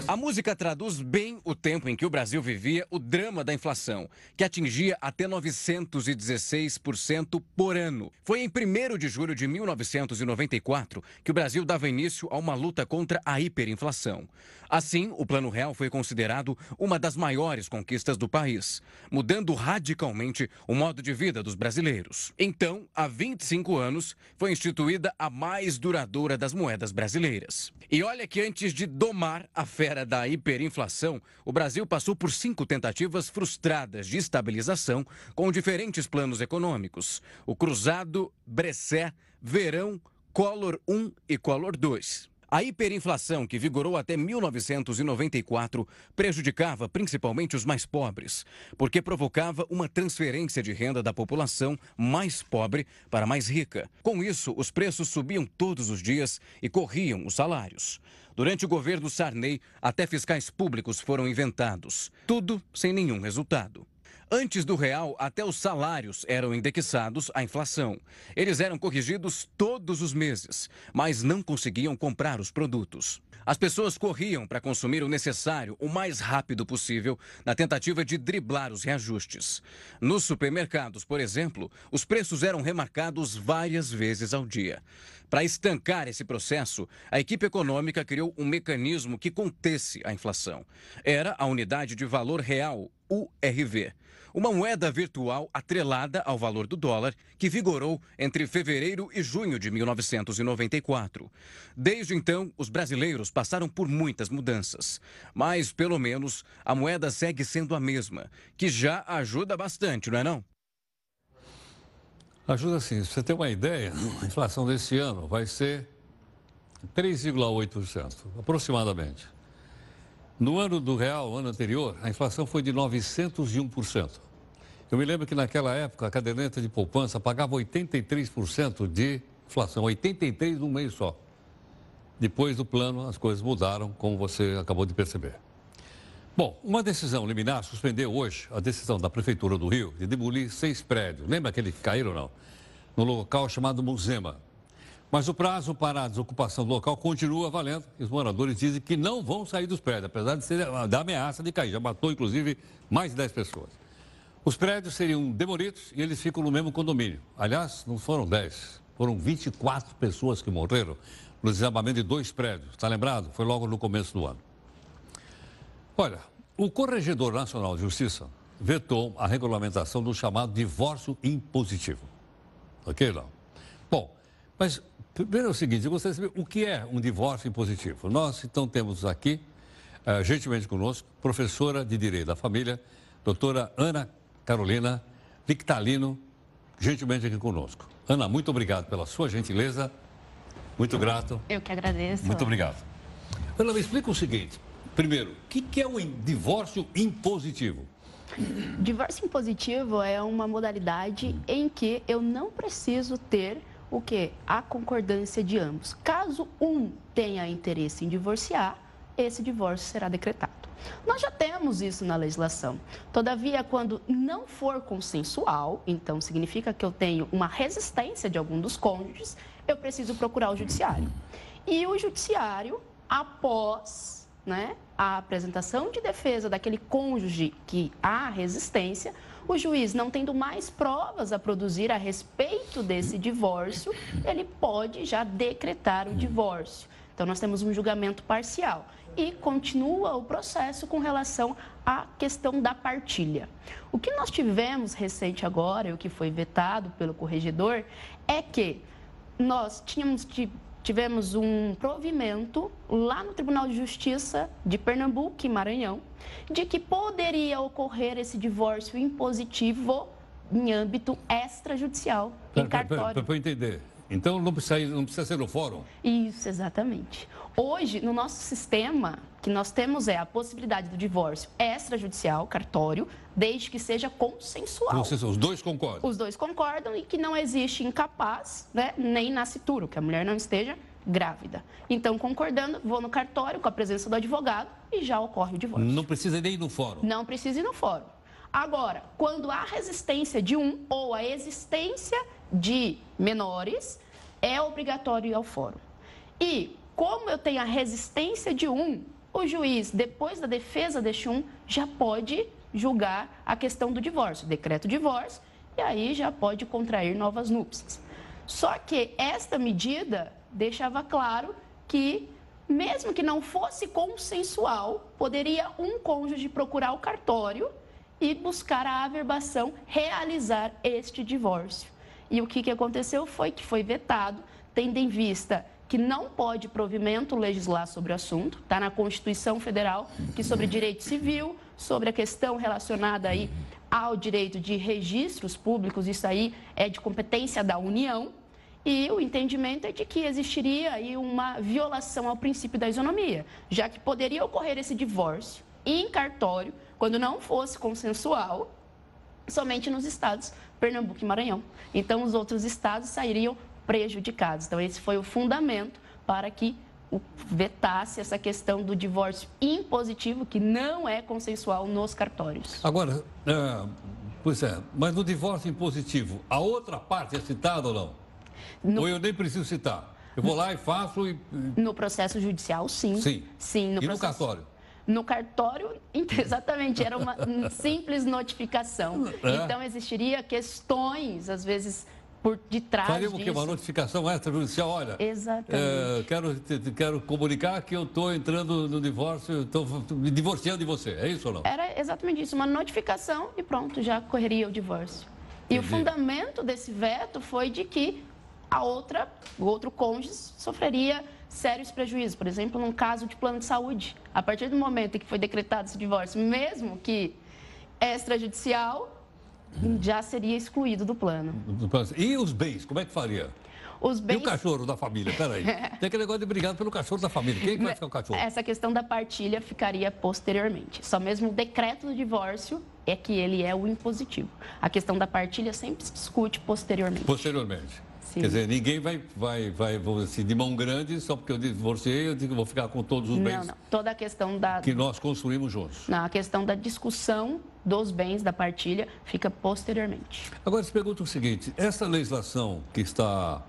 A música traduz bem o tempo em que o Brasil vivia o drama da inflação, que atingia até 916% por ano. Foi em 1 de julho de 1994 que o Brasil dava início a uma luta contra a hiperinflação. Assim, o Plano Real foi considerado uma das maiores conquistas do país, mudando radicalmente o modo de vida dos brasileiros. Então, há 25 anos, foi instituída a mais duradoura das moedas brasileiras. E olha que antes de domar a fera da hiperinflação, o Brasil passou por cinco tentativas frustradas de estabilização com diferentes planos econômicos: o Cruzado, Bressé, Verão, Collor 1 e Collor 2. A hiperinflação, que vigorou até 1994, prejudicava principalmente os mais pobres, porque provocava uma transferência de renda da população mais pobre para mais rica. Com isso, os preços subiam todos os dias e corriam os salários. Durante o governo Sarney, até fiscais públicos foram inventados. Tudo sem nenhum resultado. Antes do real, até os salários eram indexados à inflação. Eles eram corrigidos todos os meses, mas não conseguiam comprar os produtos. As pessoas corriam para consumir o necessário o mais rápido possível, na tentativa de driblar os reajustes. Nos supermercados, por exemplo, os preços eram remarcados várias vezes ao dia. Para estancar esse processo, a equipe econômica criou um mecanismo que contesse a inflação. Era a Unidade de Valor Real, URV uma moeda virtual atrelada ao valor do dólar que vigorou entre fevereiro e junho de 1994. Desde então, os brasileiros passaram por muitas mudanças, mas pelo menos a moeda segue sendo a mesma, que já ajuda bastante, não é não? Ajuda sim. Se você tem uma ideia, a inflação desse ano vai ser 3,8%, aproximadamente. No ano do real, ano anterior, a inflação foi de 901%. Eu me lembro que naquela época a caderneta de poupança pagava 83% de inflação, 83% num mês só. Depois do plano, as coisas mudaram, como você acabou de perceber. Bom, uma decisão liminar suspendeu hoje a decisão da Prefeitura do Rio de demolir seis prédios. Lembra aquele que caíram não? No local chamado Musema. Mas o prazo para a desocupação do local continua valendo os moradores dizem que não vão sair dos prédios, apesar de ser da ameaça de cair. Já matou, inclusive, mais de 10 pessoas. Os prédios seriam demolidos e eles ficam no mesmo condomínio. Aliás, não foram 10, foram 24 pessoas que morreram no desabamento de dois prédios. Está lembrado? Foi logo no começo do ano. Olha, o Corregedor Nacional de Justiça vetou a regulamentação do chamado divórcio impositivo. Ok, não? Bom, mas primeiro é o seguinte, eu gostaria de saber o que é um divórcio impositivo. Nós, então, temos aqui, uh, gentilmente conosco, professora de Direito da Família, doutora Ana Carolina Victalino, gentilmente aqui conosco. Ana, muito obrigado pela sua gentileza. Muito grato. Eu que agradeço. Muito obrigado. Ana, me explica o seguinte. Primeiro, o que, que é o divórcio impositivo? Divórcio impositivo é uma modalidade em que eu não preciso ter o que? A concordância de ambos. Caso um tenha interesse em divorciar, esse divórcio será decretado. Nós já temos isso na legislação. Todavia, quando não for consensual, então significa que eu tenho uma resistência de algum dos cônjuges, eu preciso procurar o judiciário. E o judiciário, após né, a apresentação de defesa daquele cônjuge que há resistência, o juiz, não tendo mais provas a produzir a respeito desse divórcio, ele pode já decretar o divórcio. Então, nós temos um julgamento parcial e continua o processo com relação à questão da partilha. O que nós tivemos recente agora, e o que foi vetado pelo corregedor, é que nós tínhamos tivemos um provimento lá no Tribunal de Justiça de Pernambuco e Maranhão de que poderia ocorrer esse divórcio impositivo em âmbito extrajudicial, em cartório. Para entender, então não precisa, não precisa ser no fórum? Isso, exatamente. Hoje, no nosso sistema, que nós temos é a possibilidade do divórcio extrajudicial, cartório, desde que seja consensual. Os dois concordam? Os dois concordam e que não existe incapaz, né, nem nascituro, que a mulher não esteja grávida. Então, concordando, vou no cartório com a presença do advogado e já ocorre o divórcio. Não precisa nem ir no fórum? Não precisa ir no fórum. Agora, quando há resistência de um ou a existência de menores, é obrigatório ir ao fórum. E como eu tenho a resistência de um, o juiz, depois da defesa deste um, já pode julgar a questão do divórcio, decreto divórcio, e aí já pode contrair novas núpcias. Só que esta medida deixava claro que, mesmo que não fosse consensual, poderia um cônjuge procurar o cartório e buscar a averbação, realizar este divórcio. E o que, que aconteceu? Foi que foi vetado, tendo em vista que não pode provimento legislar sobre o assunto, está na Constituição Federal, que sobre direito civil, sobre a questão relacionada aí ao direito de registros públicos, isso aí é de competência da União, e o entendimento é de que existiria aí uma violação ao princípio da isonomia, já que poderia ocorrer esse divórcio em cartório, quando não fosse consensual, somente nos estados Pernambuco e Maranhão. Então, os outros estados sairiam prejudicados. Então, esse foi o fundamento para que vetasse essa questão do divórcio impositivo, que não é consensual nos cartórios. Agora, é, pois é, mas no divórcio impositivo, a outra parte é citada ou não? No... Ou eu nem preciso citar? Eu vou lá e faço e... No processo judicial, sim. Sim. sim no e processo... no cartório? No cartório, exatamente, era uma simples notificação. É. Então, existiria questões, às vezes, por detrás Faria o quê? Uma notificação extrajudicial? Olha, Exatamente. É, quero, quero comunicar que eu estou entrando no divórcio, estou me divorciando de você. É isso ou não? Era exatamente isso, uma notificação e pronto, já correria o divórcio. E Entendi. o fundamento desse veto foi de que a outra, o outro cônjuge sofreria sérios prejuízos. Por exemplo, num caso de plano de saúde. A partir do momento em que foi decretado esse divórcio, mesmo que extrajudicial, já seria excluído do plano. E os bens, como é que faria? Os bens... E o cachorro da família? Peraí. Tem aquele negócio de brigado pelo cachorro da família. Quem é que vai ficar o cachorro? Essa questão da partilha ficaria posteriormente. Só mesmo o decreto do divórcio é que ele é o impositivo. A questão da partilha sempre se discute posteriormente. Posteriormente. Sim. Quer dizer, ninguém vai, vai, vai assim, de mão grande só porque eu divorciei, eu digo, vou ficar com todos os bens. Não, não. Toda a questão da. Que nós construímos juntos. Não, a questão da discussão dos bens da partilha fica posteriormente. Agora, te pergunto o seguinte: essa legislação que está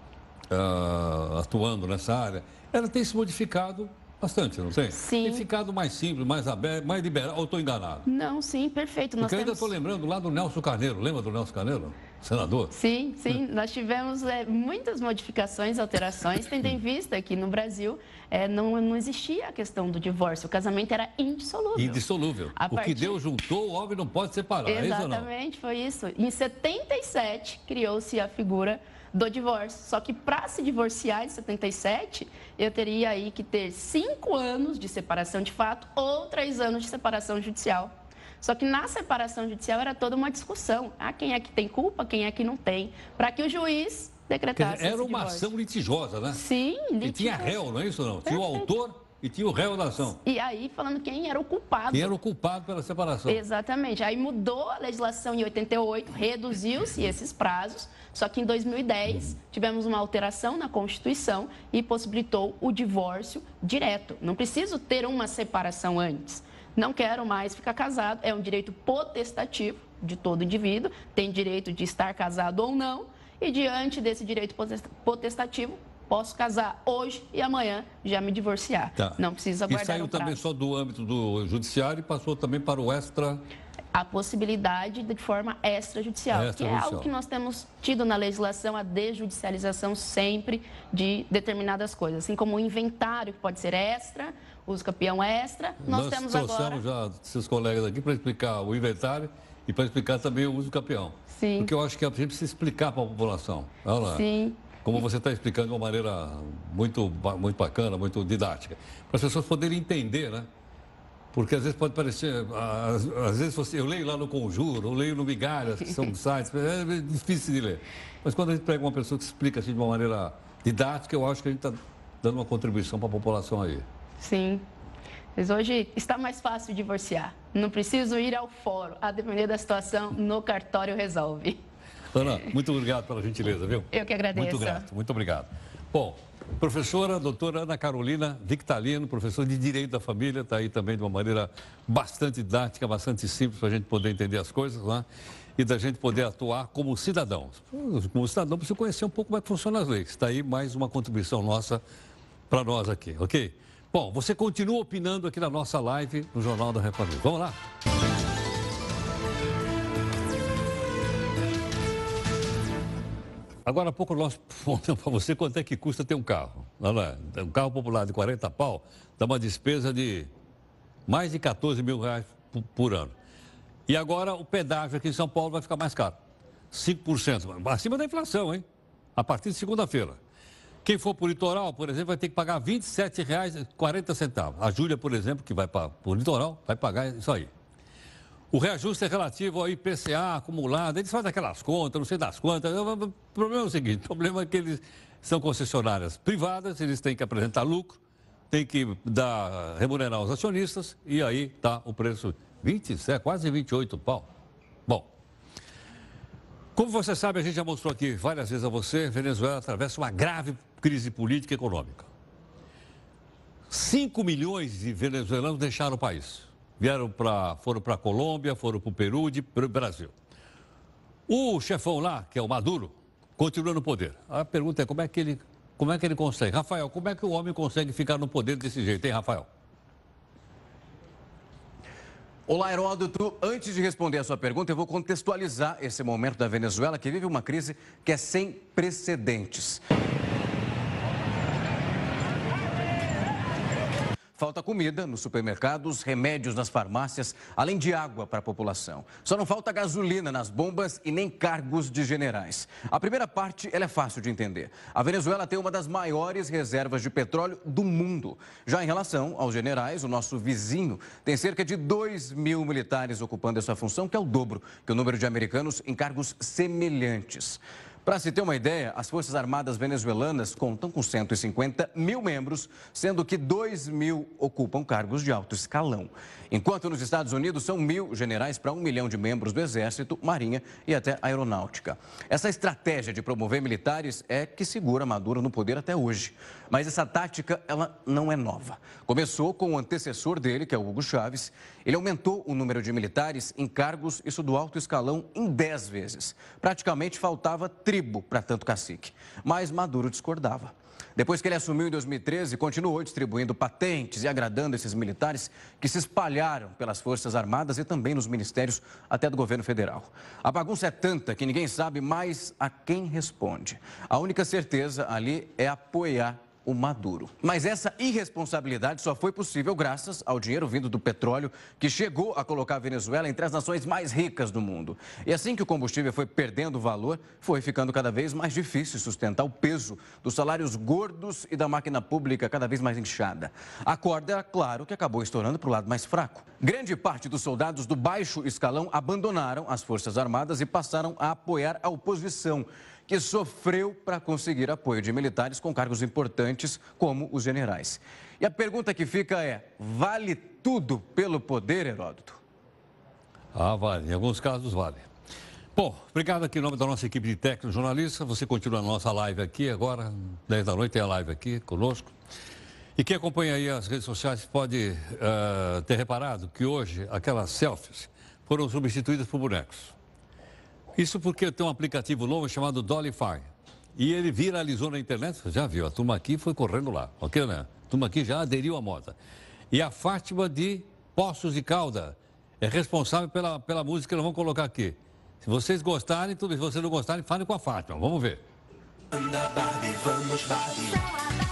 uh, atuando nessa área, ela tem se modificado Bastante, não tem? Sim. Tem ficado mais simples, mais aberto, mais liberal, ou estou enganado? Não, sim, perfeito. Nós Porque eu ainda estou lembrando lá do Nelson Carneiro. Lembra do Nelson Carneiro? Senador? Sim, sim. Nós tivemos é, muitas modificações, alterações, tendo em vista que no Brasil é, não, não existia a questão do divórcio. O casamento era indissolúvel. Indissolúvel. A o partir... que Deus juntou, o homem não pode separar. Exatamente, é foi isso. Em 77, criou-se a figura do divórcio. Só que para se divorciar em 77, eu teria aí que ter cinco anos de separação de fato ou três anos de separação judicial. Só que na separação judicial era toda uma discussão. Ah, quem é que tem culpa, quem é que não tem. Para que o juiz decretasse dizer, Era uma ação litigiosa, né? Sim, litigiosa. E tinha réu, não é isso não? Tinha o autor e tinha o réu da ação. E aí, falando quem era o culpado. Quem era o culpado pela separação. Exatamente. Aí mudou a legislação em 88, reduziu-se esses prazos, só que em 2010 tivemos uma alteração na Constituição e possibilitou o divórcio direto. Não preciso ter uma separação antes. Não quero mais ficar casado, é um direito potestativo de todo indivíduo, tem direito de estar casado ou não, e diante desse direito potestativo, posso casar hoje e amanhã já me divorciar. Tá. Não precisa aguardar E saiu também só do âmbito do judiciário e passou também para o extra a possibilidade de forma extrajudicial, extrajudicial, que é algo que nós temos tido na legislação, a desjudicialização sempre de determinadas coisas, assim como o inventário, que pode ser extra, uso capião extra, nós, nós temos agora... Nós já seus colegas aqui para explicar o inventário e para explicar também o uso capião. Sim. Porque eu acho que a gente precisa explicar para a população. Olha lá. Sim. Como você está explicando de uma maneira muito, muito bacana, muito didática. Para as pessoas poderem entender, né? Porque às vezes pode parecer, às, às vezes você, eu leio lá no Conjuro, eu leio no Migalhas, que são sites, é difícil de ler. Mas quando a gente pega uma pessoa que explica assim de uma maneira didática, eu acho que a gente está dando uma contribuição para a população aí. Sim. Mas hoje está mais fácil divorciar. Não preciso ir ao fórum. A depender da situação, no cartório resolve. Ana, muito obrigado pela gentileza, viu? Eu que agradeço. Muito grato, muito obrigado. Bom, Professora doutora Ana Carolina Victalino, professora de Direito da Família, está aí também de uma maneira bastante didática, bastante simples para a gente poder entender as coisas, né? E da gente poder atuar como cidadão. Como cidadão, precisa conhecer um pouco como é que funcionam as leis. Está aí mais uma contribuição nossa para nós aqui, ok? Bom, você continua opinando aqui na nossa live no Jornal da República. Vamos lá? Agora há pouco nós falamos para você quanto é que custa ter um carro. Não é? Um carro popular de 40 pau dá uma despesa de mais de 14 mil reais por ano. E agora o pedágio aqui em São Paulo vai ficar mais caro. 5%, acima da inflação, hein? A partir de segunda-feira. Quem for para o litoral, por exemplo, vai ter que pagar R$ 27,40. A Júlia, por exemplo, que vai para o litoral, vai pagar isso aí. O reajuste é relativo ao IPCA acumulado. Eles fazem aquelas contas, não sei das quantas. O problema é o seguinte: o problema é que eles são concessionárias privadas, eles têm que apresentar lucro, têm que dar, remunerar os acionistas, e aí está o preço 27, quase 28 pau. Bom, como você sabe, a gente já mostrou aqui várias vezes a você, Venezuela atravessa uma grave crise política e econômica. 5 milhões de venezuelanos deixaram o país vieram para, foram para a Colômbia, foram para o Peru e para o Brasil. O chefão lá, que é o Maduro, continua no poder. A pergunta é como é que ele, como é que ele consegue? Rafael, como é que o homem consegue ficar no poder desse jeito, hein, Rafael? Olá, Heródoto. Antes de responder a sua pergunta, eu vou contextualizar esse momento da Venezuela, que vive uma crise que é sem precedentes. Falta comida nos supermercados, remédios nas farmácias, além de água para a população. Só não falta gasolina nas bombas e nem cargos de generais. A primeira parte é fácil de entender. A Venezuela tem uma das maiores reservas de petróleo do mundo. Já em relação aos generais, o nosso vizinho tem cerca de 2 mil militares ocupando essa função, que é o dobro que o número de americanos em cargos semelhantes. Para se ter uma ideia, as Forças Armadas venezuelanas contam com 150 mil membros, sendo que 2 mil ocupam cargos de alto escalão. Enquanto nos Estados Unidos são mil generais para um milhão de membros do Exército, Marinha e até Aeronáutica. Essa estratégia de promover militares é que segura Maduro no poder até hoje. Mas essa tática, ela não é nova. Começou com o antecessor dele, que é o Hugo Chávez. Ele aumentou o número de militares em cargos, isso do alto escalão, em 10 vezes. Praticamente faltava tribo para tanto cacique. Mas Maduro discordava. Depois que ele assumiu em 2013, continuou distribuindo patentes e agradando esses militares que se espalharam pelas Forças Armadas e também nos ministérios até do governo federal. A bagunça é tanta que ninguém sabe mais a quem responde. A única certeza ali é apoiar o Maduro. Mas essa irresponsabilidade só foi possível graças ao dinheiro vindo do petróleo, que chegou a colocar a Venezuela entre as nações mais ricas do mundo. E assim que o combustível foi perdendo valor, foi ficando cada vez mais difícil sustentar o peso dos salários gordos e da máquina pública cada vez mais inchada. A corda, claro, que acabou estourando para o lado mais fraco. Grande parte dos soldados do baixo escalão abandonaram as Forças Armadas e passaram a apoiar a oposição que sofreu para conseguir apoio de militares com cargos importantes, como os generais. E a pergunta que fica é: vale tudo pelo poder, Heródoto? Ah, vale. Em alguns casos, vale. Bom, obrigado aqui em nome da nossa equipe de técnicos jornalistas. Você continua a nossa live aqui agora, 10 da noite tem a live aqui conosco. E quem acompanha aí as redes sociais pode uh, ter reparado que hoje aquelas selfies foram substituídas por bonecos. Isso porque tem um aplicativo novo chamado Dollyfy. E ele viralizou na internet, já viu, a turma aqui foi correndo lá, ok, né? A turma aqui já aderiu à moda. E a Fátima de Poços de Calda é responsável pela, pela música que nós vamos colocar aqui. Se vocês gostarem, tudo bem. Se vocês não gostarem, falem com a Fátima. Vamos ver. Anda, Barbie. vamos, Barbie.